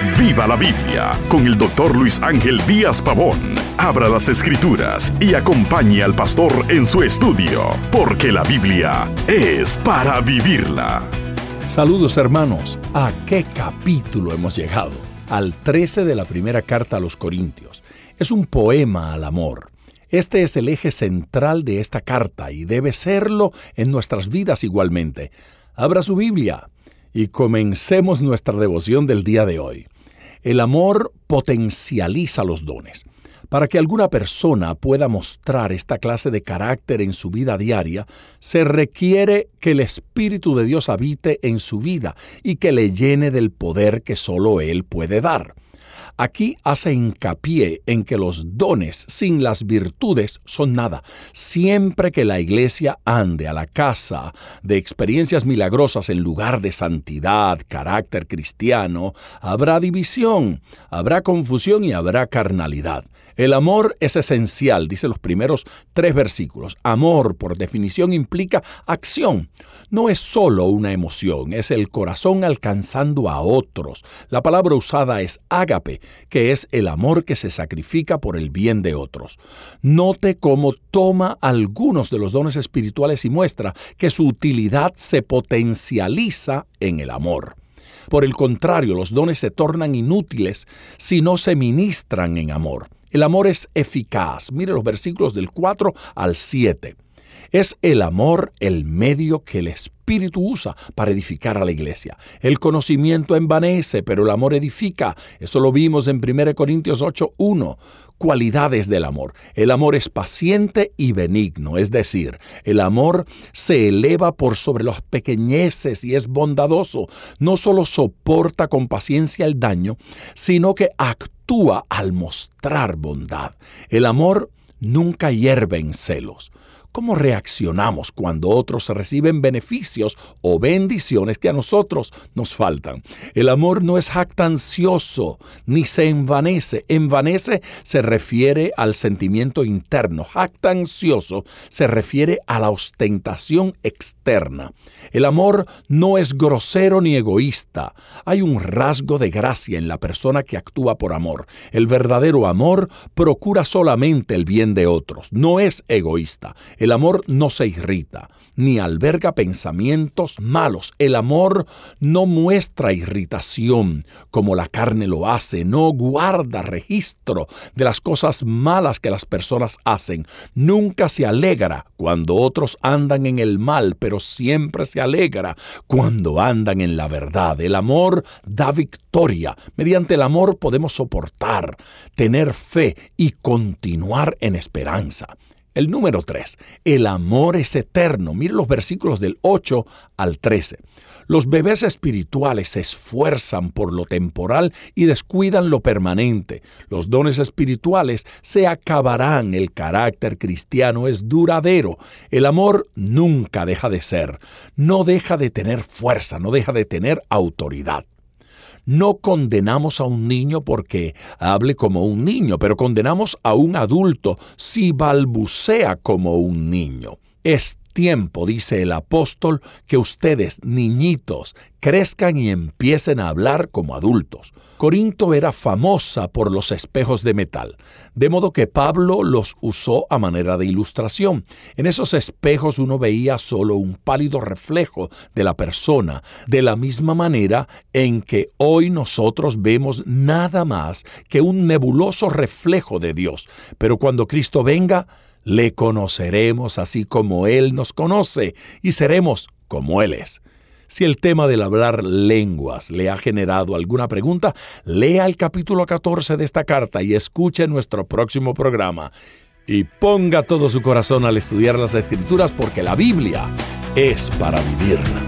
Viva la Biblia con el doctor Luis Ángel Díaz Pavón. Abra las escrituras y acompañe al pastor en su estudio, porque la Biblia es para vivirla. Saludos hermanos, ¿a qué capítulo hemos llegado? Al 13 de la primera carta a los Corintios. Es un poema al amor. Este es el eje central de esta carta y debe serlo en nuestras vidas igualmente. Abra su Biblia y comencemos nuestra devoción del día de hoy. El amor potencializa los dones. Para que alguna persona pueda mostrar esta clase de carácter en su vida diaria, se requiere que el Espíritu de Dios habite en su vida y que le llene del poder que solo Él puede dar. Aquí hace hincapié en que los dones sin las virtudes son nada. Siempre que la iglesia ande a la casa de experiencias milagrosas en lugar de santidad, carácter cristiano, habrá división, habrá confusión y habrá carnalidad. El amor es esencial, dice los primeros tres versículos. Amor, por definición, implica acción. No es solo una emoción, es el corazón alcanzando a otros. La palabra usada es ágape, que es el amor que se sacrifica por el bien de otros. Note cómo toma algunos de los dones espirituales y muestra que su utilidad se potencializa en el amor. Por el contrario, los dones se tornan inútiles si no se ministran en amor. El amor es eficaz. Mire los versículos del 4 al 7. Es el amor el medio que el Espíritu usa para edificar a la iglesia. El conocimiento envanece, pero el amor edifica. Eso lo vimos en 1 Corintios 8.1. Cualidades del amor. El amor es paciente y benigno, es decir, el amor se eleva por sobre las pequeñeces y es bondadoso. No solo soporta con paciencia el daño, sino que actúa al mostrar bondad. El amor nunca hierve en celos. ¿Cómo reaccionamos cuando otros reciben beneficios o bendiciones que a nosotros nos faltan? El amor no es jactancioso ni se envanece. Envanece se refiere al sentimiento interno. Jactancioso se refiere a la ostentación externa. El amor no es grosero ni egoísta. Hay un rasgo de gracia en la persona que actúa por amor. El verdadero amor procura solamente el bien de otros. No es egoísta. Amor no se irrita, ni alberga pensamientos malos. El amor no muestra irritación como la carne lo hace, no guarda registro de las cosas malas que las personas hacen. Nunca se alegra cuando otros andan en el mal, pero siempre se alegra cuando andan en la verdad. El amor da victoria. Mediante el amor podemos soportar, tener fe y continuar en esperanza. El número 3, el amor es eterno. Mire los versículos del 8 al 13. Los bebés espirituales se esfuerzan por lo temporal y descuidan lo permanente. Los dones espirituales se acabarán. El carácter cristiano es duradero. El amor nunca deja de ser. No deja de tener fuerza, no deja de tener autoridad. No condenamos a un niño porque hable como un niño, pero condenamos a un adulto si balbucea como un niño. Es tiempo, dice el apóstol, que ustedes, niñitos, crezcan y empiecen a hablar como adultos. Corinto era famosa por los espejos de metal, de modo que Pablo los usó a manera de ilustración. En esos espejos uno veía solo un pálido reflejo de la persona, de la misma manera en que hoy nosotros vemos nada más que un nebuloso reflejo de Dios. Pero cuando Cristo venga, le conoceremos así como Él nos conoce y seremos como Él es. Si el tema del hablar lenguas le ha generado alguna pregunta, lea el capítulo 14 de esta carta y escuche nuestro próximo programa. Y ponga todo su corazón al estudiar las escrituras porque la Biblia es para vivirla.